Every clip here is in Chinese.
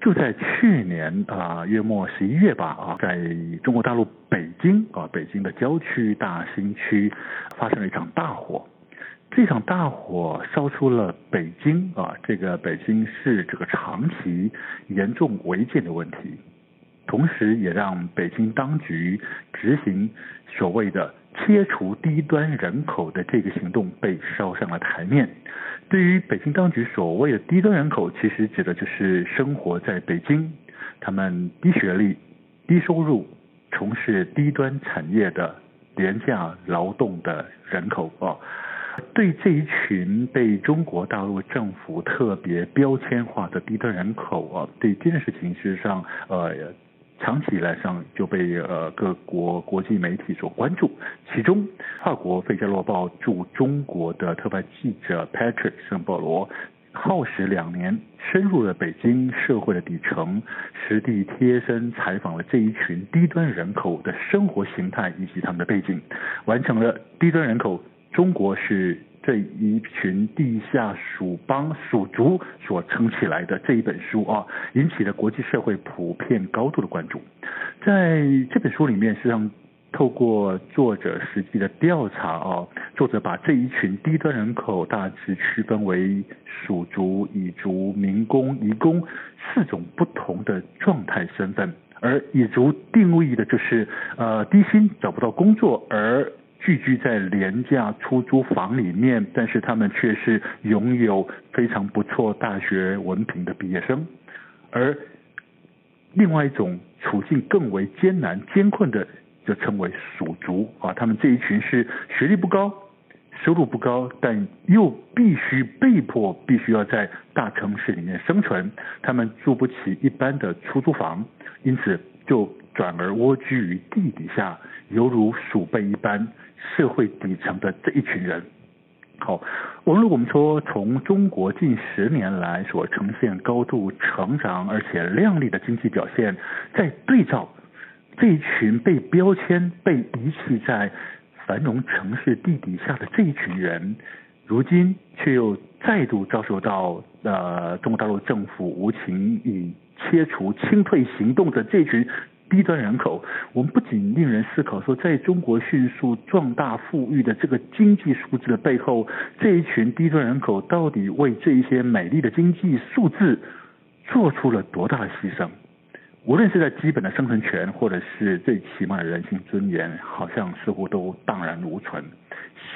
就在去年啊，月末十一月吧啊，在中国大陆北京啊，北京的郊区大兴区发生了一场大火。这场大火烧出了北京啊，这个北京市这个长期严重违建的问题。同时，也让北京当局执行所谓的切除低端人口的这个行动被烧上了台面。对于北京当局所谓的低端人口，其实指的就是生活在北京、他们低学历、低收入、从事低端产业的廉价劳动的人口啊。对这一群被中国大陆政府特别标签化的低端人口啊，对这件事情事实上呃。长期以来上就被呃各国国际媒体所关注，其中法国《费加罗报》驻中国的特派记者 Patrick 圣保罗耗时两年，深入了北京社会的底层，实地贴身采访了这一群低端人口的生活形态以及他们的背景，完成了低端人口中国是。这一群地下鼠帮鼠族所撑起来的这一本书啊，引起了国际社会普遍高度的关注。在这本书里面，实际上透过作者实际的调查啊，作者把这一群低端人口大致区分为鼠族、蚁族、民工、移工四种不同的状态身份，而蚁族定义的就是呃低薪找不到工作而。聚居在廉价出租房里面，但是他们却是拥有非常不错大学文凭的毕业生，而另外一种处境更为艰难艰困的，就称为鼠族啊。他们这一群是学历不高，收入不高，但又必须被迫必须要在大城市里面生存，他们住不起一般的出租房，因此就转而蜗居于地底下，犹如鼠辈一般。社会底层的这一群人，好，无论我们说从中国近十年来所呈现高度成长而且亮丽的经济表现，在对照这一群被标签、被遗弃在繁荣城市地底下的这一群人，如今却又再度遭受到呃中国大陆政府无情以切除清退行动的这群。低端人口，我们不仅令人思考说，在中国迅速壮大富裕的这个经济数字的背后，这一群低端人口到底为这一些美丽的经济数字做出了多大的牺牲？无论是在基本的生存权，或者是最起码的人性尊严，好像似乎都荡然无存，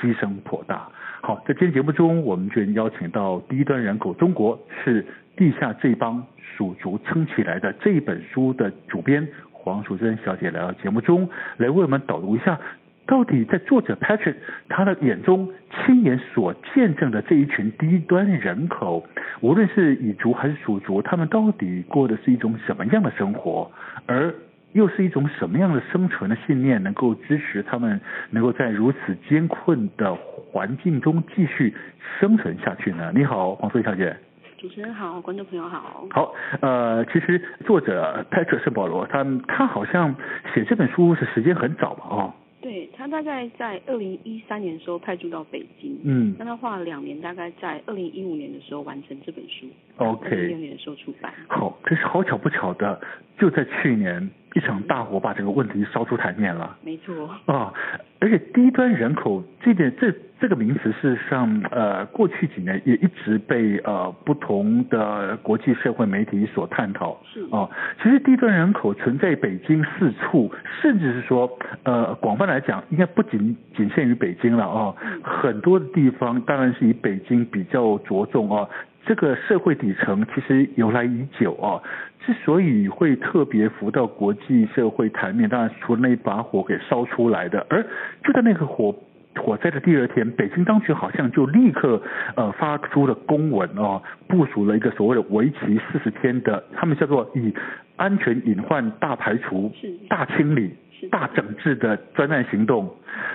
牺牲颇大。好，在今天节目中，我们就邀请到《低端人口中国是地下这帮鼠族撑起来的》这一本书的主编。黄淑珍小姐来到节目中来为我们导读一下，到底在作者 Patrick 他的眼中亲眼所见证的这一群低端人口，无论是蚁族还是鼠族，他们到底过的是一种什么样的生活，而又是一种什么样的生存的信念，能够支持他们能够在如此艰困的环境中继续生存下去呢？你好，黄淑珍小姐。主持人好，观众朋友好。好，呃，其实作者 Patrick 圣保罗，他他好像写这本书是时间很早吧？哦，对，他大概在二零一三年的时候派驻到北京，嗯，那他花了两年，大概在二零一五年的时候完成这本书。OK，一六年的时候出版。好，这是好巧不巧的，就在去年一场大火把这个问题烧出台面了。没错。啊，而且低端人口这点这这个名词，事实上，呃，过去几年也一直被呃不同的国际社会媒体所探讨。是。啊，其实低端人口存在北京四处，甚至是说，呃，广泛来讲，应该不仅仅限于北京了啊。很多的地方当然是以北京比较着重啊。这个社会底层其实由来已久啊，之所以会特别浮到国际社会台面，当然除了那一把火给烧出来的，而就在那个火火灾的第二天，北京当局好像就立刻呃发出了公文哦，部署了一个所谓的为期四十天的，他们叫做以安全隐患大排除、大清理、大整治的专案行动，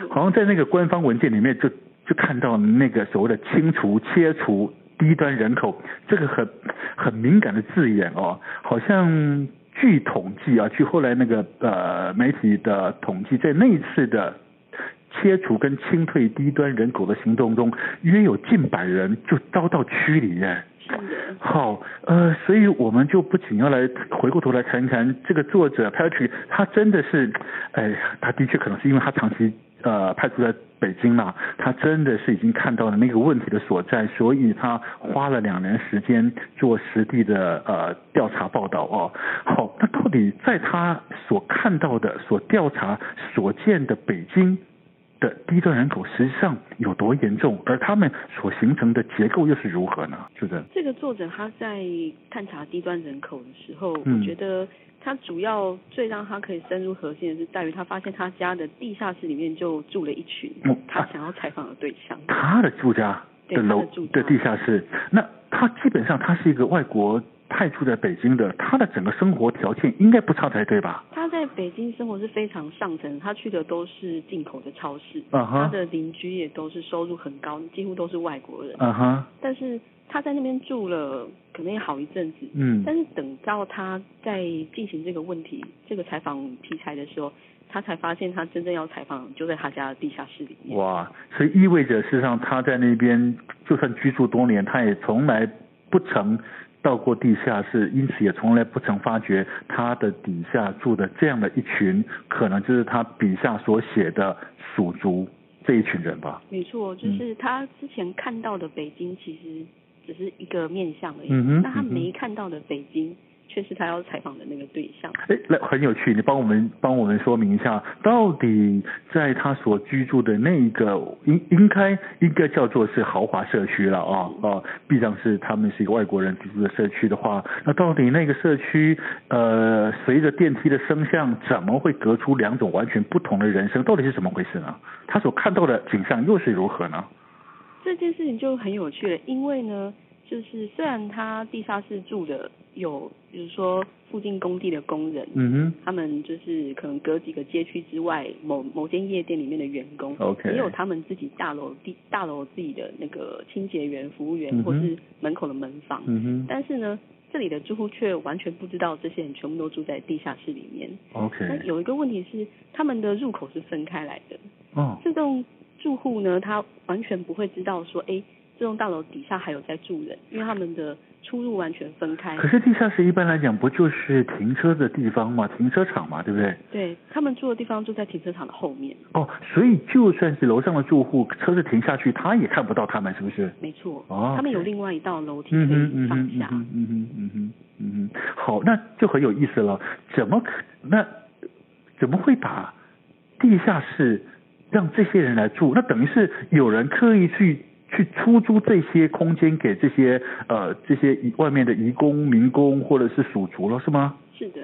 好像在那个官方文件里面就就看到那个所谓的清除、切除。低端人口这个很很敏感的字眼哦，好像据统计啊，据后来那个呃媒体的统计，在那一次的切除跟清退低端人口的行动中，约有近百人就遭到驱离耶。好，呃，所以我们就不仅要来回过头来谈谈这个作者 Patrick，他真的是，哎，他的确可能是因为他长期。呃，派出在北京嘛，他真的是已经看到了那个问题的所在，所以他花了两年时间做实地的呃调查报道哦。好，那到底在他所看到的、所调查、所见的北京的低端人口实际上有多严重，而他们所形成的结构又是如何呢？是的，这个作者他在探查低端人口的时候，嗯、我觉得。他主要最让他可以深入核心的是在于他发现他家的地下室里面就住了一群他想要采访的对象。他的住家的楼的地下室，那他基本上他是一个外国派驻在北京的，他的整个生活条件应该不差才对吧？他在北京生活是非常上层，他去的都是进口的超市，uh -huh. 他的邻居也都是收入很高，几乎都是外国人。嗯哼，但是。他在那边住了可能也好一阵子，嗯，但是等到他在进行这个问题、这个采访题材的时候，他才发现他真正要采访就在他家的地下室里面。哇，所以意味着事实上他在那边就算居住多年，他也从来不曾到过地下室，因此也从来不曾发觉他的底下住的这样的一群，可能就是他笔下所写的蜀族这一群人吧。没错，就是他之前看到的北京其实。只是一个面相而已，嗯，但他没看到的北京，却是他要采访的那个对象。哎，那很有趣，你帮我们帮我们说明一下，到底在他所居住的那一个应应该应该叫做是豪华社区了啊啊，毕竟是他们是一个外国人居住的社区的话，那到底那个社区呃，随着电梯的声响，怎么会隔出两种完全不同的人生？到底是怎么回事呢？他所看到的景象又是如何呢？这件事情就很有趣了，因为呢，就是虽然他地下室住的有，比如说附近工地的工人，嗯哼，他们就是可能隔几个街区之外，某某间夜店里面的员工，OK，也有他们自己大楼地大楼自己的那个清洁员、服务员，或是门口的门房，嗯哼，但是呢，这里的住户却完全不知道这些人全部都住在地下室里面，OK，那有一个问题是，他们的入口是分开来的，哦，这栋。住户呢，他完全不会知道说，哎，这栋大楼底下还有在住人，因为他们的出入完全分开。可是地下室一般来讲不就是停车的地方吗？停车场嘛，对不对？对，他们住的地方就在停车场的后面。哦，所以就算是楼上的住户，车子停下去，他也看不到他们，是不是？没错。哦。他们有另外一道楼梯可以上下。嗯哼，嗯哼，嗯哼，嗯。好，那就很有意思了。怎么可那怎么会把地下室？让这些人来住，那等于是有人刻意去去出租这些空间给这些呃这些外面的移工、民工或者是属族了，是吗？是的。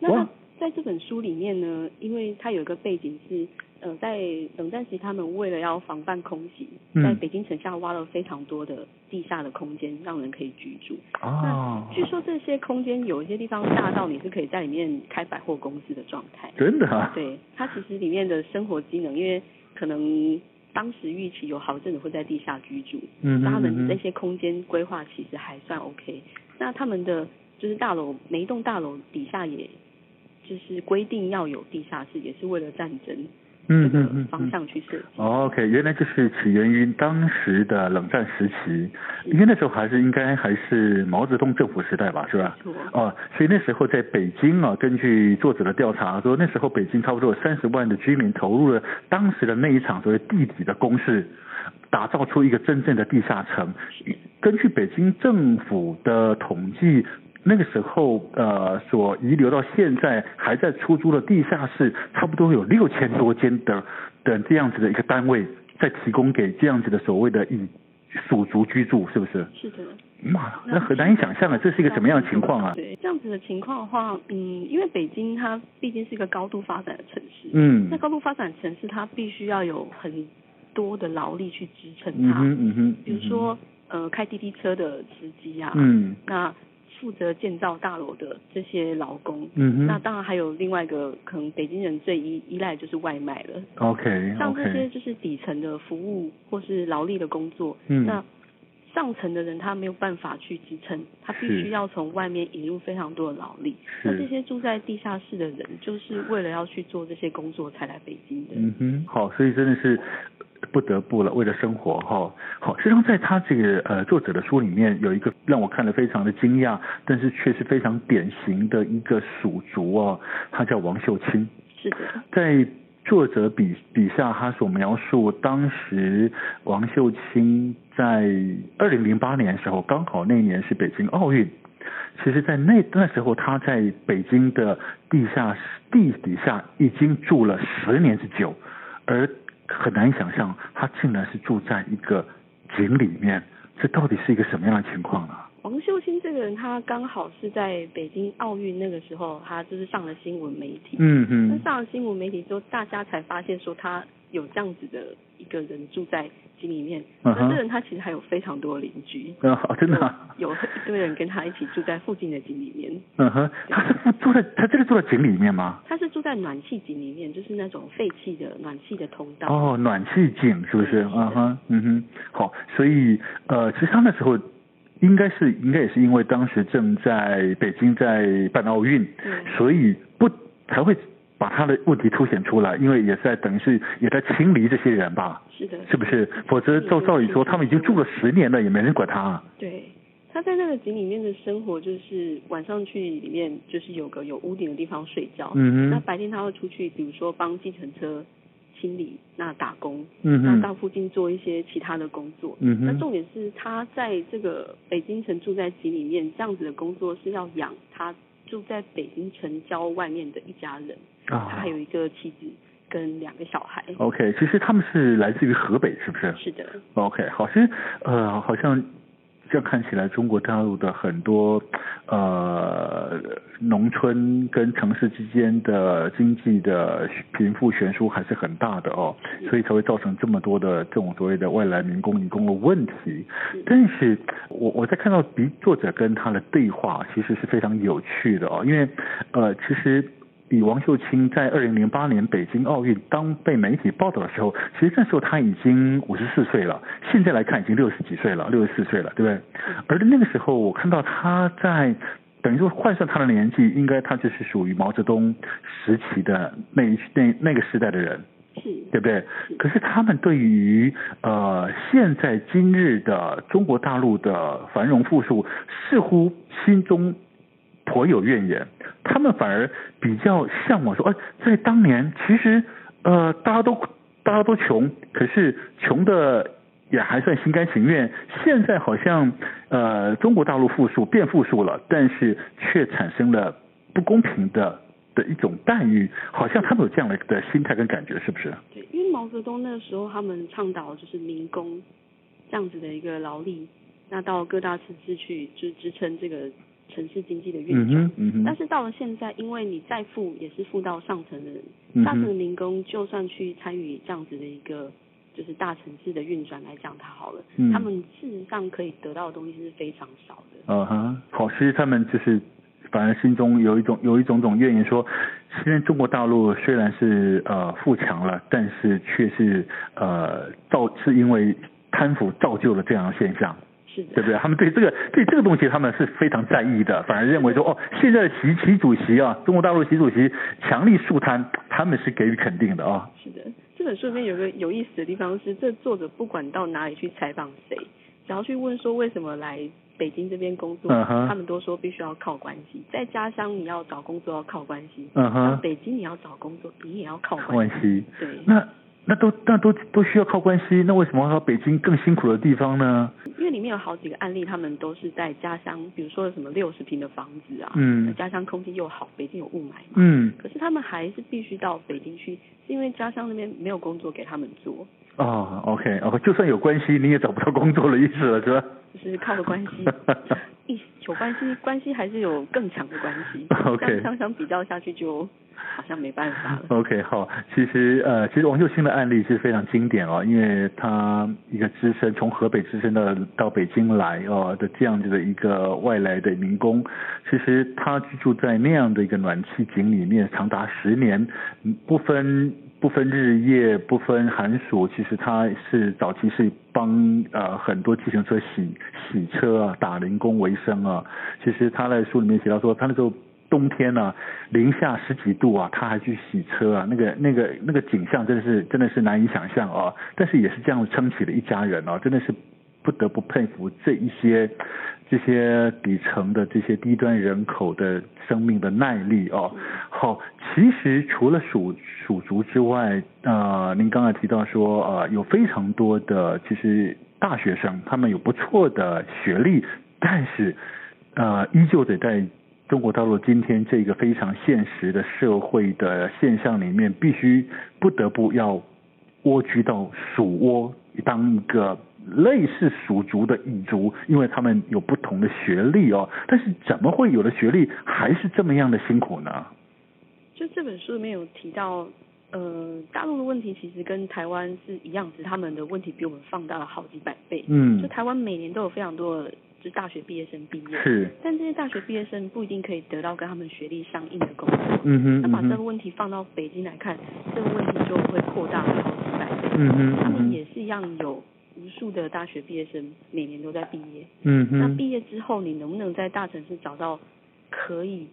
那在这本书里面呢，因为它有一个背景是。呃，在冷战时，他们为了要防范空袭，在北京城下挖了非常多的地下的空间，让人可以居住。哦。那据说这些空间有一些地方大到你是可以在里面开百货公司的状态。真的啊？对，它其实里面的生活机能，因为可能当时预期有好阵子会在地下居住，嗯，那他们那些空间规划其实还算 OK。那他们的就是大楼，每一栋大楼底下也就是规定要有地下室，也是为了战争。这个方向去设计。嗯、OK，原来就是起源于当时的冷战时期，因为那时候还是应该还是毛泽东政府时代吧，是吧？哦，所以那时候在北京啊，根据作者的调查说，那时候北京差不多有三十万的居民投入了当时的那一场所谓地底的攻势，打造出一个真正的地下城。根据北京政府的统计。那个时候，呃，所遗留到现在还在出租的地下室，差不多有六千多间的的这样子的一个单位，在提供给这样子的所谓的以蜀族居住，是不是？是的。妈，那很难以想象啊，这是一个什么样的情况啊？对，这样子的情况的话，嗯，因为北京它毕竟是一个高度发展的城市，嗯，那高度发展城市它必须要有很多的劳力去支撑它，嗯哼，嗯哼，比如说，呃，开滴滴车的司机啊，嗯，那。负责建造大楼的这些劳工，嗯哼，那当然还有另外一个可能北京人最依依赖就是外卖了。OK，像这些就是底层的服务或是劳力的工作，嗯，那上层的人他没有办法去支撑，他必须要从外面引入非常多的劳力。那这些住在地下室的人，就是为了要去做这些工作才来北京的。嗯哼，好，所以真的是。不得不了，为了生活哈。好，实际上在他这个呃作者的书里面，有一个让我看了非常的惊讶，但是却是非常典型的一个蜀族哦，他叫王秀清。是的。在作者笔笔下，他所描述当时王秀清在二零零八年的时候，刚好那一年是北京奥运。其实，在那那时候，他在北京的地下地底下已经住了十年之久，而。很难想象，他竟然是住在一个井里面，这到底是一个什么样的情况呢？王秀清这个人，他刚好是在北京奥运那个时候，他就是上了新闻媒体。嗯嗯。那上了新闻媒体之后，大家才发现说他有这样子的一个人住在井里面。那这人他其实还有非常多的邻居。嗯，好，真的。有一堆人跟他一起住在附近的井里面。嗯哼，他是住在他真的住在井里面吗？他是住在暖气井里面，就是那种废弃的暖气的通道。哦，暖气井是不是？嗯哼，嗯哼，好，所以呃，其实他那时候。应该是，应该也是因为当时正在北京在办奥运，所以不才会把他的问题凸显出来，因为也是在等于是也在清理这些人吧？是的，是不是？否则照照理说，他们已经住了十年了，也没人管他。对，他在那个井里面的生活就是晚上去里面就是有个有屋顶的地方睡觉，嗯哼，那白天他会出去，比如说帮计程车。清理，那打工，嗯，那到附近做一些其他的工作，嗯，那重点是他在这个北京城住在井里面，这样子的工作是要养他住在北京城郊外面的一家人，啊，他还有一个妻子跟两个小孩。OK，其实他们是来自于河北，是不是？是的。OK，好，其实呃，好像。这样看起来，中国大陆的很多呃农村跟城市之间的经济的贫富悬殊还是很大的哦，所以才会造成这么多的这种所谓的外来民工移工的问题。但是我我在看到比作者跟他的对话，其实是非常有趣的哦，因为呃其实。以王秀清在二零零八年北京奥运当被媒体报道的时候，其实那时候他已经五十四岁了，现在来看已经六十几岁了，六十四岁了，对不对？而那个时候我看到他在等于说换算他的年纪，应该他就是属于毛泽东时期的那一那那个时代的人，对不对？可是他们对于呃现在今日的中国大陆的繁荣富庶，似乎心中。颇有怨言，他们反而比较向往说，哎，在当年其实呃大家都大家都穷，可是穷的也还算心甘情愿。现在好像呃中国大陆富庶变富庶了，但是却产生了不公平的的一种待遇，好像他们有这样的的心态跟感觉，是不是？对，因为毛泽东那个时候他们倡导就是民工这样子的一个劳力，那到各大城市去就支撑这个。城市经济的运转，嗯嗯，但是到了现在，因为你再富也是富到上层的人，上层的民工就算去参与这样子的一个就是大城市的运转来讲，他好了，嗯，他们事实上可以得到的东西是非常少的。嗯哼，好，其实他们就是反而心中有一种有一种种怨言，说现在中国大陆虽然是呃富强了，但是却是呃造是因为贪腐造就了这样的现象。是的，对不对？他们对这个对这个东西他们是非常在意的，反而认为说哦，现在的习习主席啊，中国大陆习主席强力肃贪，他们是给予肯定的啊。是的，这本书里面有个有意思的地方是，这作者不管到哪里去采访谁，只要去问说为什么来北京这边工作，uh -huh. 他们都说必须要靠关系，在家乡你要找工作要靠关系，嗯哼，北京你要找工作你也要靠关系，关系对，那。那都那都都需要靠关系，那为什么要北京更辛苦的地方呢？因为里面有好几个案例，他们都是在家乡，比如说什么六十平的房子啊，嗯，家乡空气又好，北京有雾霾嘛，嗯，可是他们还是必须到北京去，是因为家乡那边没有工作给他们做。哦，OK，哦，就算有关系，你也找不到工作的意思了，是吧？就是靠个关系，一有关系，关系还是有更强的关系。OK，相相比较下去就。好像没办法了。OK，好，其实呃，其实王秀清的案例是非常经典哦，因为他一个资深从河北资深的到北京来哦的这样子的一个外来的民工，其实他居住在那样的一个暖气井里面长达十年，不分不分日夜，不分寒暑，其实他是早期是帮呃很多自行车洗洗车啊，打零工为生啊。其实他在书里面写到说，他那时候。冬天呢、啊，零下十几度啊，他还去洗车啊，那个那个那个景象真的是真的是难以想象啊。但是也是这样撑起了一家人啊，真的是不得不佩服这一些这些底层的这些低端人口的生命的耐力哦。好，其实除了蜀蜀族之外，呃，您刚才提到说呃，有非常多的其实大学生，他们有不错的学历，但是呃，依旧得在。中国大陆今天这个非常现实的社会的现象里面，必须不得不要蜗居到蜀窝，当一个类似蜀族的蚁族，因为他们有不同的学历哦。但是怎么会有的学历还是这么样的辛苦呢？就这本书里面有提到，呃，大陆的问题其实跟台湾是一样，只是他们的问题比我们放大了好几百倍。嗯，就台湾每年都有非常多的。是大学毕业生毕业，是，但这些大学毕业生不一定可以得到跟他们学历相应的工作。嗯哼，那把这个问题放到北京来看，这个问题就会扩大了好几百倍。嗯哼，他们也是一样有无数的大学毕业生每年都在毕业。嗯哼，那毕业之后你能不能在大城市找到可以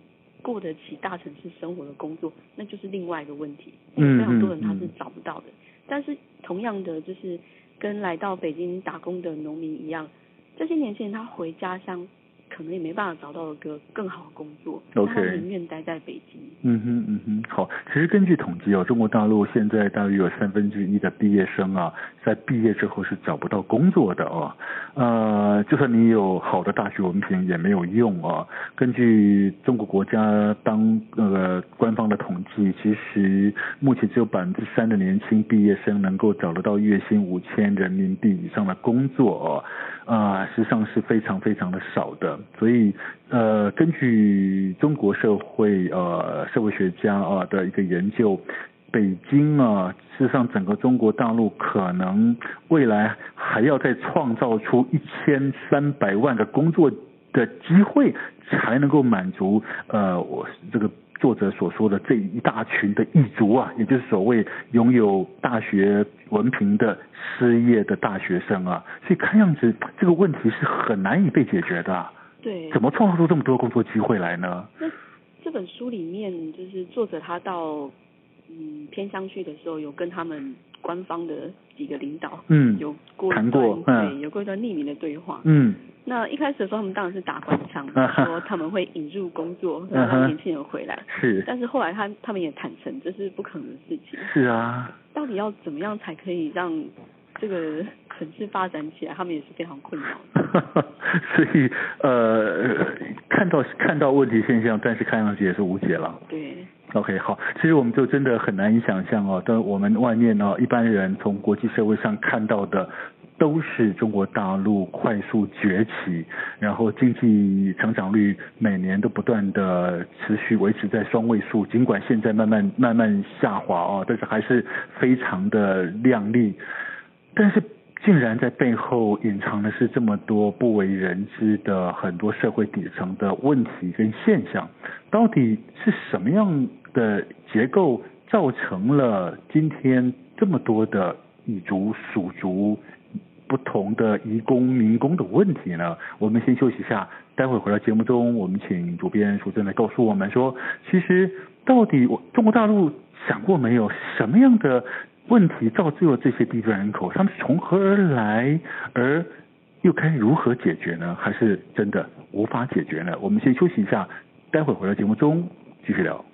过得起大城市生活的工作，那就是另外一个问题。嗯，非常多人他是找不到的。但是同样的，就是跟来到北京打工的农民一样。这些年轻人他回家乡，可能也没办法找到一个更好的工作.他宁愿待在北京。嗯哼嗯哼，好，其实根据统计哦，中国大陆现在大约有三分之一的毕业生啊，在毕业之后是找不到工作的哦。呃，就算你有好的大学文凭也没有用啊。根据中国国家当呃官方的统计，其实目前只有百分之三的年轻毕业生能够找得到月薪五千人民币以上的工作哦。啊，实际上是非常非常的少的，所以呃，根据中国社会呃社会学家啊的一个研究，北京啊，事实上整个中国大陆可能未来还要再创造出一千三百万个工作的机会，才能够满足呃我这个。作者所说的这一大群的异族啊，也就是所谓拥有大学文凭的失业的大学生啊，所以看样子这个问题是很难以被解决的。对，怎么创造出这么多工作机会来呢？那这本书里面，就是作者他到嗯偏乡去的时候，有跟他们官方的几个领导嗯有过谈过，嗯，对，有过一段匿名的对话，嗯。那一开始的时候，他们当然是打官腔，说他们会引入工作，让年轻人回来。是。但是后来他他们也坦诚，这是不可能的事情。是啊。到底要怎么样才可以让这个城市发展起来？他们也是非常困扰。所以呃，看到看到问题现象，但是看上去也是无解了。对。OK，好，其实我们就真的很难以想象哦，但我们外面呢，一般人从国际社会上看到的。都是中国大陆快速崛起，然后经济成长率每年都不断的持续维持在双位数，尽管现在慢慢慢慢下滑哦，但是还是非常的亮丽。但是竟然在背后隐藏的是这么多不为人知的很多社会底层的问题跟现象，到底是什么样的结构造成了今天这么多的异族、蜀族？不同的移工民工的问题呢？我们先休息一下，待会回到节目中，我们请主编淑珍来告诉我们说，其实到底我中国大陆想过没有，什么样的问题造就了这些低端人口？他们是从何而来？而又该如何解决呢？还是真的无法解决呢？我们先休息一下，待会回到节目中继续聊。